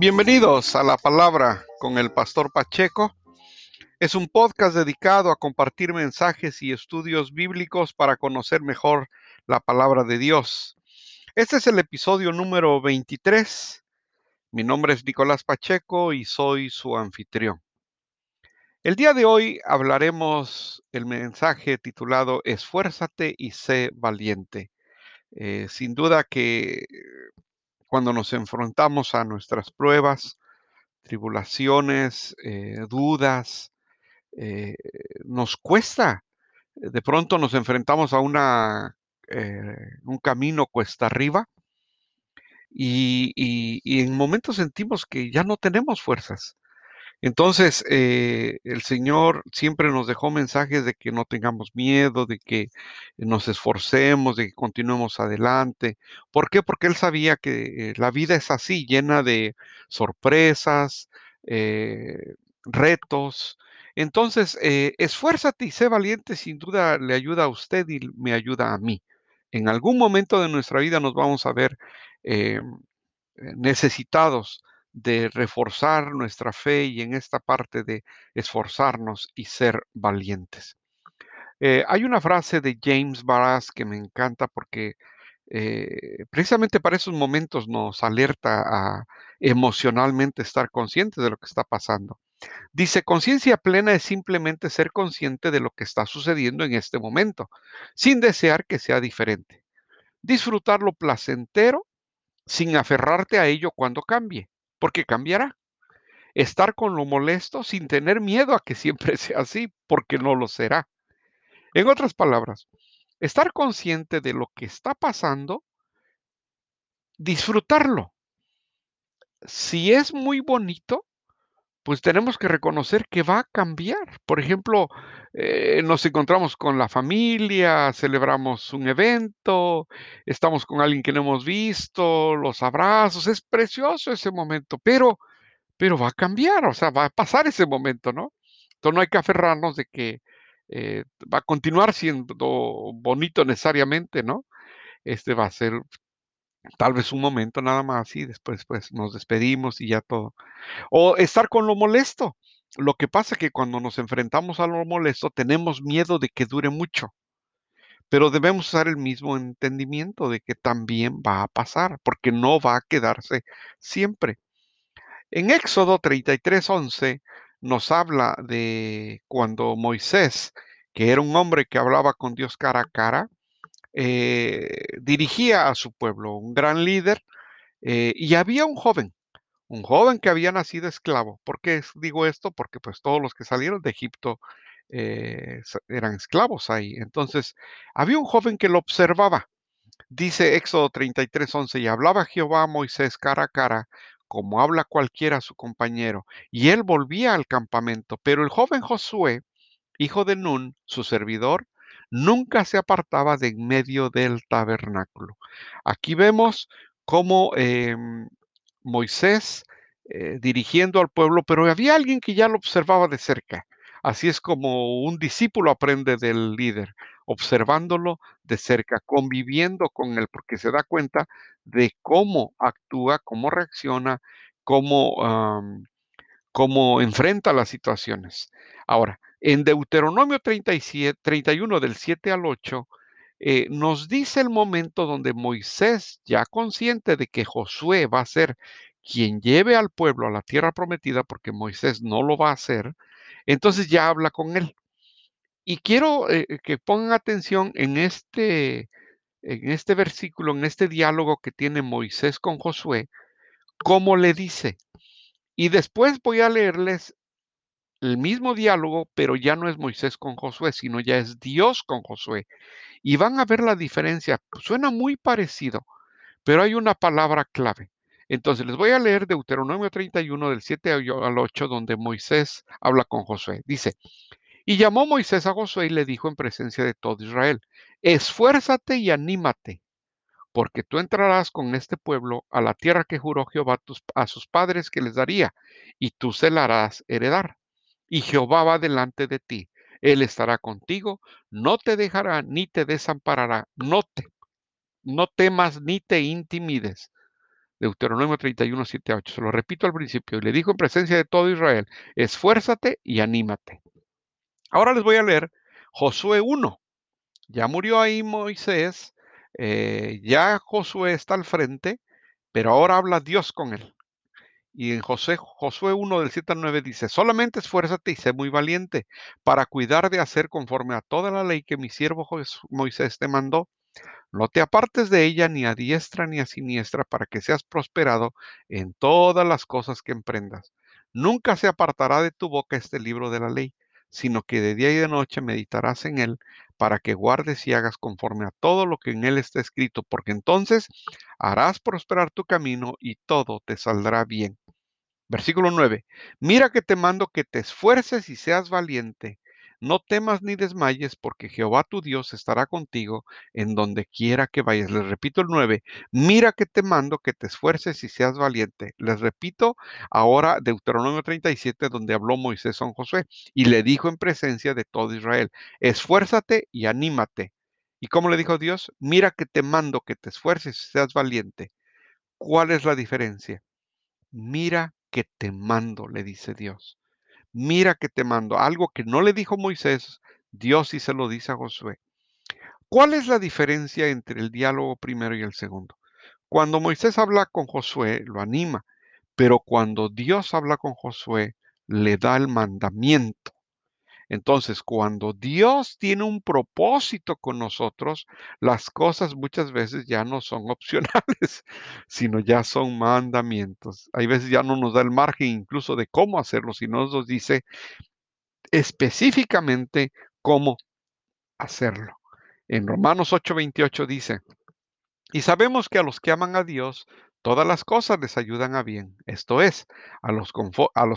Bienvenidos a la palabra con el pastor Pacheco. Es un podcast dedicado a compartir mensajes y estudios bíblicos para conocer mejor la palabra de Dios. Este es el episodio número 23. Mi nombre es Nicolás Pacheco y soy su anfitrión. El día de hoy hablaremos el mensaje titulado Esfuérzate y sé valiente. Eh, sin duda que cuando nos enfrentamos a nuestras pruebas, tribulaciones, eh, dudas, eh, nos cuesta. De pronto nos enfrentamos a una, eh, un camino cuesta arriba y en momentos sentimos que ya no tenemos fuerzas. Entonces, eh, el Señor siempre nos dejó mensajes de que no tengamos miedo, de que nos esforcemos, de que continuemos adelante. ¿Por qué? Porque Él sabía que eh, la vida es así, llena de sorpresas, eh, retos. Entonces, esfuérzate y sé valiente, sin duda le ayuda a usted y me ayuda a mí. En algún momento de nuestra vida nos vamos a ver necesitados de reforzar nuestra fe y en esta parte de esforzarnos y ser valientes. Eh, hay una frase de James Barras que me encanta porque eh, precisamente para esos momentos nos alerta a emocionalmente estar conscientes de lo que está pasando. Dice, conciencia plena es simplemente ser consciente de lo que está sucediendo en este momento, sin desear que sea diferente. Disfrutar lo placentero sin aferrarte a ello cuando cambie porque cambiará. Estar con lo molesto sin tener miedo a que siempre sea así, porque no lo será. En otras palabras, estar consciente de lo que está pasando, disfrutarlo. Si es muy bonito, pues tenemos que reconocer que va a cambiar. Por ejemplo, eh, nos encontramos con la familia, celebramos un evento, estamos con alguien que no hemos visto, los abrazos, es precioso ese momento, pero, pero va a cambiar, o sea, va a pasar ese momento, ¿no? Entonces no hay que aferrarnos de que eh, va a continuar siendo bonito necesariamente, ¿no? Este va a ser tal vez un momento nada más y después pues nos despedimos y ya todo. O estar con lo molesto. Lo que pasa es que cuando nos enfrentamos a lo molesto tenemos miedo de que dure mucho. Pero debemos usar el mismo entendimiento de que también va a pasar, porque no va a quedarse siempre. En Éxodo 33:11 nos habla de cuando Moisés, que era un hombre que hablaba con Dios cara a cara, eh, dirigía a su pueblo, un gran líder, eh, y había un joven, un joven que había nacido esclavo. ¿Por qué digo esto? Porque pues todos los que salieron de Egipto eh, eran esclavos ahí. Entonces, había un joven que lo observaba. Dice Éxodo 33, 11, y hablaba Jehová a Moisés cara a cara, como habla cualquiera a su compañero, y él volvía al campamento. Pero el joven Josué, hijo de Nun, su servidor, nunca se apartaba de en medio del tabernáculo. Aquí vemos cómo em, Moisés eh, dirigiendo al pueblo, pero había alguien que ya lo observaba de cerca. Así es como un discípulo aprende del líder, observándolo de cerca, conviviendo con él, porque se da cuenta de cómo actúa, cómo reacciona, cómo, cómo enfrenta las situaciones. Ahora, en Deuteronomio 37, 31 del 7 al 8, eh, nos dice el momento donde Moisés, ya consciente de que Josué va a ser quien lleve al pueblo a la tierra prometida, porque Moisés no lo va a hacer, entonces ya habla con él. Y quiero eh, que pongan atención en este, en este versículo, en este diálogo que tiene Moisés con Josué, cómo le dice. Y después voy a leerles el mismo diálogo, pero ya no es Moisés con Josué, sino ya es Dios con Josué. Y van a ver la diferencia. Suena muy parecido, pero hay una palabra clave. Entonces les voy a leer Deuteronomio 31 del 7 al 8, donde Moisés habla con Josué. Dice, y llamó Moisés a Josué y le dijo en presencia de todo Israel, esfuérzate y anímate, porque tú entrarás con este pueblo a la tierra que juró Jehová a sus padres que les daría, y tú se la harás heredar y Jehová va delante de ti. Él estará contigo, no te dejará ni te desamparará. No, te, no temas ni te intimides, Deuteronomio 31, 7 8. Se lo repito al principio. Y le dijo en presencia de todo Israel, esfuérzate y anímate. Ahora les voy a leer Josué 1. Ya murió ahí Moisés, eh, ya Josué está al frente, pero ahora habla Dios con él. Y en José, Josué 1 del 7 al 9 dice, solamente esfuérzate y sé muy valiente para cuidar de hacer conforme a toda la ley que mi siervo Moisés te mandó. No te apartes de ella ni a diestra ni a siniestra para que seas prosperado en todas las cosas que emprendas. Nunca se apartará de tu boca este libro de la ley, sino que de día y de noche meditarás en él para que guardes y hagas conforme a todo lo que en él está escrito, porque entonces harás prosperar tu camino y todo te saldrá bien. Versículo 9. Mira que te mando que te esfuerces y seas valiente. No temas ni desmayes, porque Jehová tu Dios estará contigo en donde quiera que vayas. Les repito el 9. Mira que te mando que te esfuerces y seas valiente. Les repito ahora Deuteronomio 37, donde habló Moisés a Josué y le dijo en presencia de todo Israel, esfuérzate y anímate. ¿Y cómo le dijo Dios? Mira que te mando que te esfuerces y seas valiente. ¿Cuál es la diferencia? Mira que te mando, le dice Dios. Mira que te mando. Algo que no le dijo Moisés, Dios sí se lo dice a Josué. ¿Cuál es la diferencia entre el diálogo primero y el segundo? Cuando Moisés habla con Josué, lo anima, pero cuando Dios habla con Josué, le da el mandamiento. Entonces, cuando Dios tiene un propósito con nosotros, las cosas muchas veces ya no son opcionales, sino ya son mandamientos. Hay veces ya no nos da el margen incluso de cómo hacerlo, sino nos dice específicamente cómo hacerlo. En Romanos 8:28 dice, y sabemos que a los que aman a Dios, todas las cosas les ayudan a bien, esto es, a los,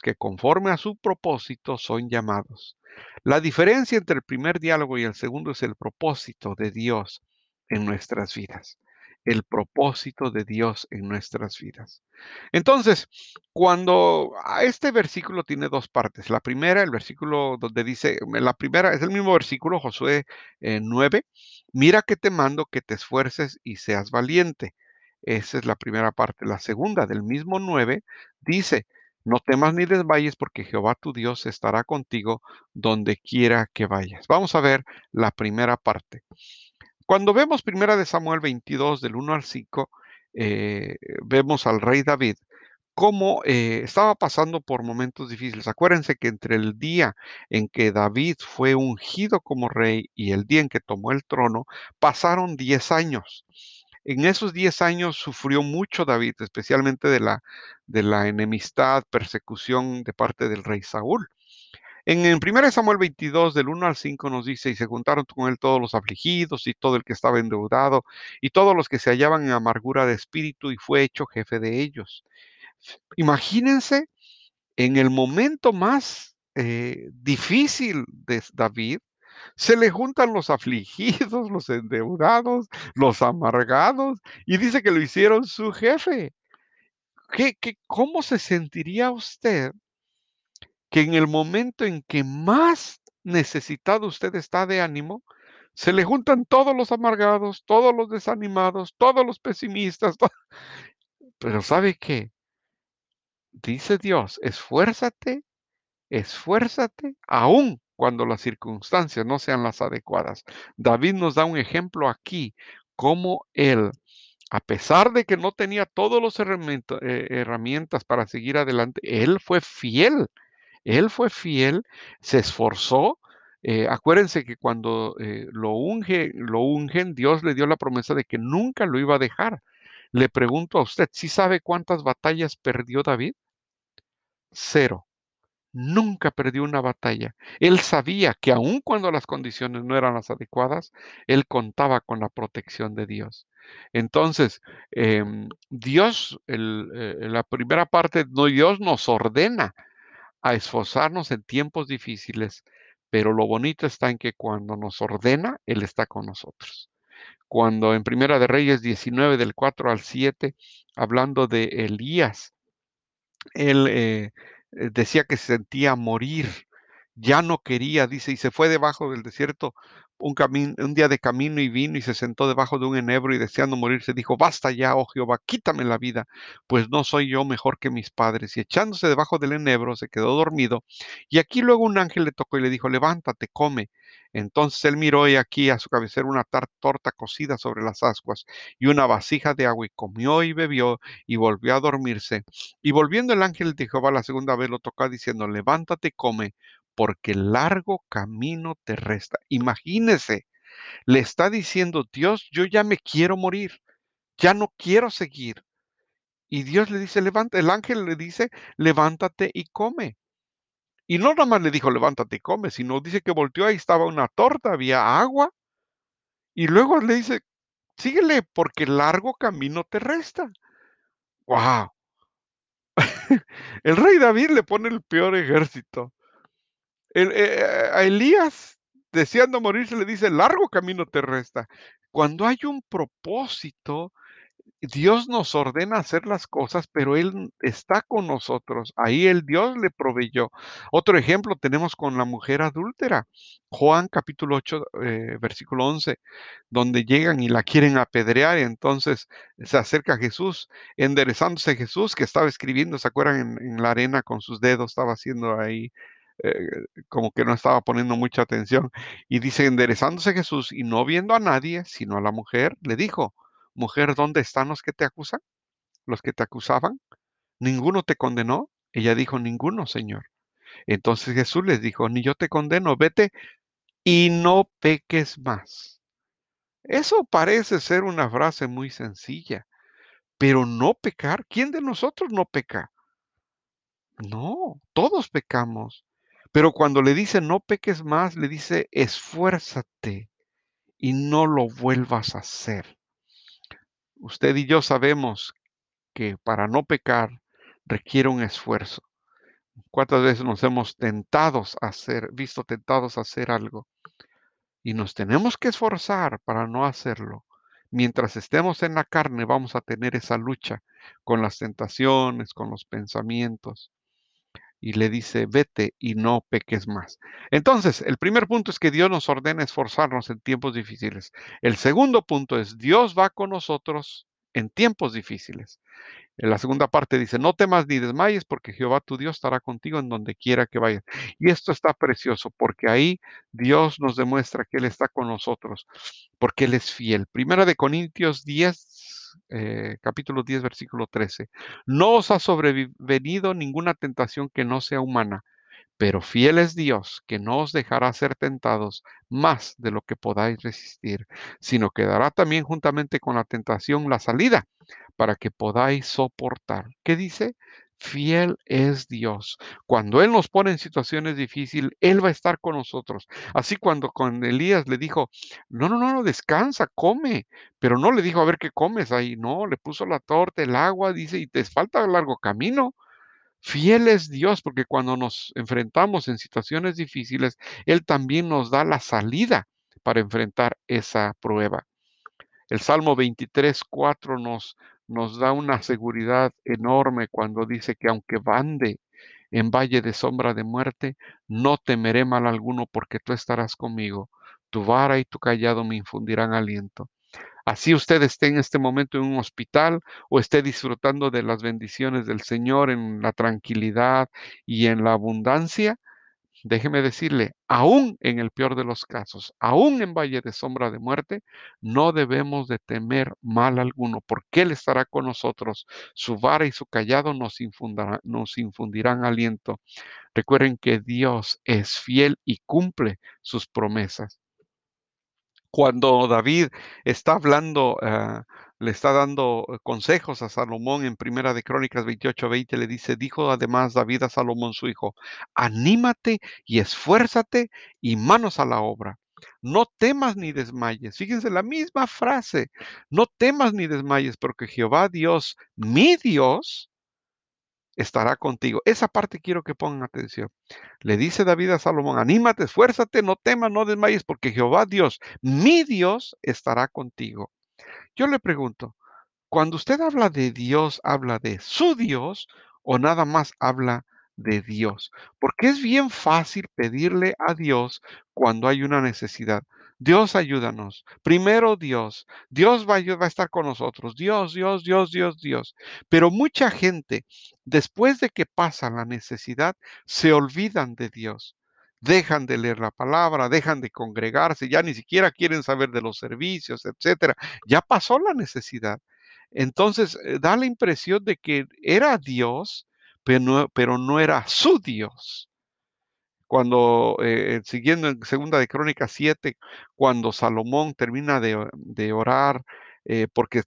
que conforme a su propósito son llamados. La diferencia entre el primer diálogo y el segundo es el propósito de Dios en nuestras vidas. El propósito de Dios en nuestras vidas. Entonces, cuando este versículo tiene dos partes. La primera, el versículo donde dice, la primera es el mismo versículo, Josué 9, mira que te mando que te esfuerces y seas valiente. Esa es la primera parte. La segunda, del mismo 9, dice, no temas ni desmayes porque Jehová tu Dios estará contigo donde quiera que vayas. Vamos a ver la primera parte. Cuando vemos primera de Samuel 22 del 1 al 5, eh, vemos al rey David cómo eh, estaba pasando por momentos difíciles. Acuérdense que entre el día en que David fue ungido como rey y el día en que tomó el trono, pasaron 10 años. En esos 10 años sufrió mucho David, especialmente de la, enemistad, persecución de parte del rey Saúl. En, en 1 Samuel 22, del 1 al 5, nos dice, y se juntaron con él todos los afligidos y todo el que estaba endeudado y todos los que se hallaban en amargura de espíritu y fue hecho jefe de ellos. Imagínense en el momento más eh, difícil de David, se le juntan los afligidos, los endeudados, los amargados, y dice que lo hicieron su jefe. ¿Qué, qué, cómo se sentiría usted que en el momento en que más necesitado usted está de ánimo, se le juntan todos los amargados, todos los desanimados, todos los pesimistas? Pero ¿sabe qué? Dice Dios, esfuérzate, esfuérzate aún cuando las circunstancias no sean las adecuadas. David nos da un ejemplo aquí, cómo él, a pesar de que no tenía todas las eh, herramientas para seguir adelante, él fue fiel. Él fue fiel, se esforzó. Eh, acuérdense que cuando eh, lo, unge, lo ungen, Dios le dio la promesa de que nunca lo iba a dejar. Le pregunto a usted, ¿sí sabe cuántas batallas perdió David? Cero nunca perdió una batalla. Él sabía que aun cuando las condiciones no eran las adecuadas, él contaba con la protección de Dios. Entonces, em, Dios, eh, la primera parte, no, Dios nos ordena a esforzarnos en tiempos difíciles, pero lo bonito está en que cuando nos ordena, Él está con nosotros. Cuando en Primera de Reyes 19, del 4 al 7, hablando de Elías, él eh, decía que se sentía morir, ya no quería, dice, y se fue debajo del desierto un, día de camino y vino y se sentó debajo de un enebro y deseando morirse dijo, basta ya, oh Jehová, quítame la vida, pues no soy yo mejor que mis padres. Y echándose debajo del enebro se quedó dormido. Y aquí luego un ángel le tocó y le dijo, levántate, come. Entonces él miró y aquí a su cabecera una torta cocida sobre las ascuas y una vasija de agua y comió y bebió y volvió a dormirse. Y volviendo el ángel de Jehová la segunda vez lo tocó diciendo, levántate, come porque largo camino te resta. Imagínese, le está diciendo Dios, yo ya me quiero morir, ya no quiero seguir. Y Dios le dice, levanta, el ángel le dice, levántate y come. Y no nada más le dijo, levántate y come, sino dice que volteó, ahí estaba una torta, había agua, y luego le dice, síguele, porque largo camino te resta. ¡Wow! El rey David le pone el peor ejército. El, eh, a Elías, deseando morirse, le dice, largo camino te resta. Cuando hay un propósito, Dios nos ordena hacer las cosas, pero Él está con nosotros. Ahí el Dios le proveyó. Otro ejemplo tenemos con la mujer adúltera. Juan capítulo 8, eh, versículo 11, donde llegan y la quieren apedrear. Y entonces se acerca Jesús, enderezándose Jesús, que estaba escribiendo, ¿se acuerdan? En la arena con sus dedos, estaba haciendo ahí. Eh, como que no estaba poniendo mucha atención. Y dice, enderezándose Jesús y no viendo a nadie, sino a la mujer, le dijo, Mujer, ¿dónde están los que te acusan? ¿Los que te acusaban? ¿Ninguno te condenó? Ella dijo, ninguno, Señor. Entonces Jesús les dijo, ni yo te condeno, vete y no peques más. Eso parece ser una frase muy sencilla, pero no pecar, ¿quién de nosotros no peca? No, todos pecamos. Pero cuando le dice no peques más, le dice esfuérzate y no lo vuelvas a hacer. Usted y yo sabemos que para no pecar requiere un esfuerzo. ¿Cuántas veces nos hemos tentados a hacer, visto tentados a hacer algo? Y nos tenemos que esforzar para no hacerlo. Mientras estemos en la carne vamos a tener esa lucha con las tentaciones, con los pensamientos. Y le dice, vete y no peques más. Entonces, el primer punto es que Dios nos ordena esforzarnos en tiempos difíciles. El segundo punto es, Dios va con nosotros en tiempos difíciles. En la segunda parte dice, no temas ni desmayes porque Jehová tu Dios estará contigo en donde quiera que vayas. Y esto está precioso porque ahí Dios nos demuestra que Él está con nosotros, porque Él es fiel. Primera de Corintios 10, eh, capítulo 10, versículo 13. No os ha sobrevenido ninguna tentación que no sea humana, pero fiel es Dios, que no os dejará ser tentados más de lo que podáis resistir, sino que dará también juntamente con la tentación la salida para que podáis soportar. ¿Qué dice? Fiel es Dios. Cuando Él nos pone en situaciones difíciles, Él va a estar con nosotros. Así cuando con Elías le dijo, no, no, no, no, descansa, come, pero no le dijo, a ver qué comes ahí, no, le puso la torta, el agua, dice, y te falta largo camino. Fiel es Dios porque cuando nos enfrentamos en situaciones difíciles, Él también nos da la salida para enfrentar esa prueba. El Salmo 23, 4 nos, nos da una seguridad enorme cuando dice que aunque bande en valle de sombra de muerte, no temeré mal alguno porque tú estarás conmigo. Tu vara y tu callado me infundirán aliento. Así usted esté en este momento en un hospital o esté disfrutando de las bendiciones del Señor en la tranquilidad y en la abundancia, Déjeme decirle, aún en el peor de los casos, aún en valle de sombra de muerte, no debemos de temer mal alguno, porque Él estará con nosotros. Su vara y su callado nos, nos infundirán aliento. Recuerden que Dios es fiel y cumple sus promesas. Cuando David está hablando, uh, le está dando eh, consejos a Salomón en Primera de Crónicas 28, 20, le dice, dijo además David a Salomón su hijo, anímate y esfuérzate y manos a la obra. No temas ni desmayes. Fíjense la misma frase. No temas ni desmayes porque Jehová Dios, mi Dios, estará contigo. Esa parte quiero que pongan atención. Le dice David a Salomón, anímate, esfuérzate, no temas, no desmayes, porque Jehová Dios, mi Dios, estará contigo. Yo le pregunto, cuando usted habla de Dios, ¿habla de su Dios o nada más habla de Dios, porque es bien fácil pedirle a Dios cuando hay una necesidad. Dios, ayúdanos. Primero Dios. Dios va a, estar con nosotros. Dios, Dios, Dios, Dios, Dios. Pero mucha gente, después de que pasa la necesidad, se olvidan de Dios. Dejan de leer la palabra, dejan de congregarse, ya ni siquiera quieren saber de los servicios, etcétera. Ya pasó la necesidad. Entonces, eh, da la impresión de que era Dios, pero no era su Dios cuando, eh, siguiendo en segunda de Crónicas 7, cuando Salomón termina de orar, eh, porque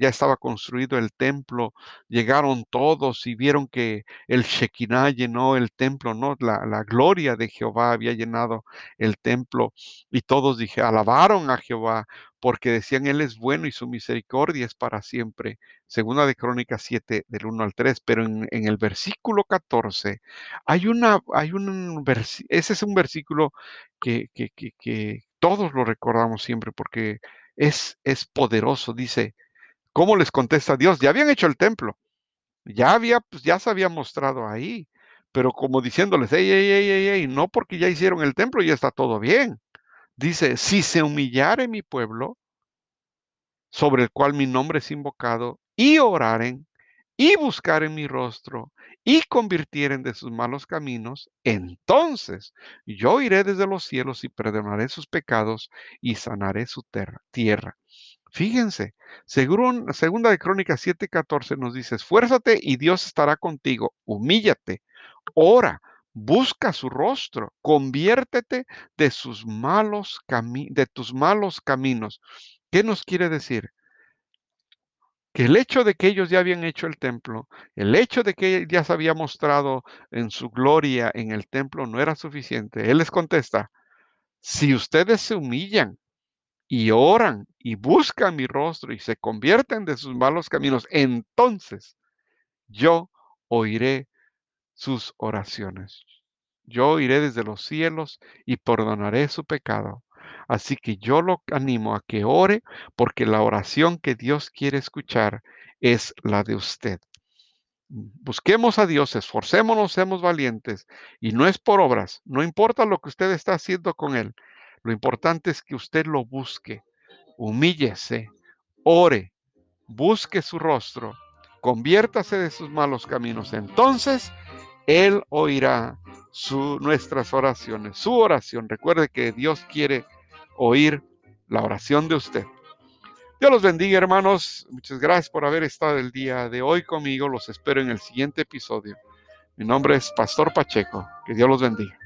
ya estaba construido el templo, llegaron todos y vieron que el Shekinah llenó el templo, ¿no? La, gloria de Jehová había llenado el templo y todos dije, alabaron a Jehová porque decían, Él es bueno y su misericordia es para siempre. Segunda de Crónicas 7, del 1 al 3, pero en, el versículo 14 hay una, hay un ese es un versículo que, que, que todos lo recordamos siempre porque es, es poderoso. Dice, ¿cómo les contesta Dios? Ya habían hecho el templo, ya había, pues ya se había mostrado ahí, pero como diciéndoles, ey, ey, ey, ey, ey, no porque ya hicieron el templo, ya está todo bien. Dice, si se humillare mi pueblo, sobre el cual mi nombre es invocado, y oraren, y buscaren mi rostro, y convirtieren de sus malos caminos, entonces yo iré desde los cielos y perdonaré sus pecados y sanaré su tierra. Fíjense, según, segunda de Crónicas 7:14 nos dice, esfuérzate y Dios estará contigo, humíllate, ora, busca su rostro, conviértete de sus malos de tus malos caminos. ¿Qué nos quiere decir? El hecho de que ellos ya habían hecho el templo, el hecho de que ya se había mostrado en su gloria en el templo no era suficiente. Él les contesta, si ustedes se humillan y oran y buscan mi rostro y se convierten de sus malos caminos, entonces yo oiré sus oraciones. Yo iré desde los cielos y perdonaré su pecado Así que yo lo animo a que ore porque la oración que Dios quiere escuchar es la de usted. Busquemos a Dios, esforcémonos, seamos valientes y no es por obras, no importa lo que usted está haciendo con Él, lo importante es que usted lo busque, humíllese, ore, busque su rostro, conviértase de sus malos caminos. Entonces, Él oirá su, nuestras oraciones, su oración. Recuerde que Dios quiere oír la oración de usted. Dios los bendiga, hermanos. Muchas gracias por haber estado el día de hoy conmigo. Los espero en el siguiente episodio. Mi nombre es Pastor Pacheco. Que Dios los bendiga.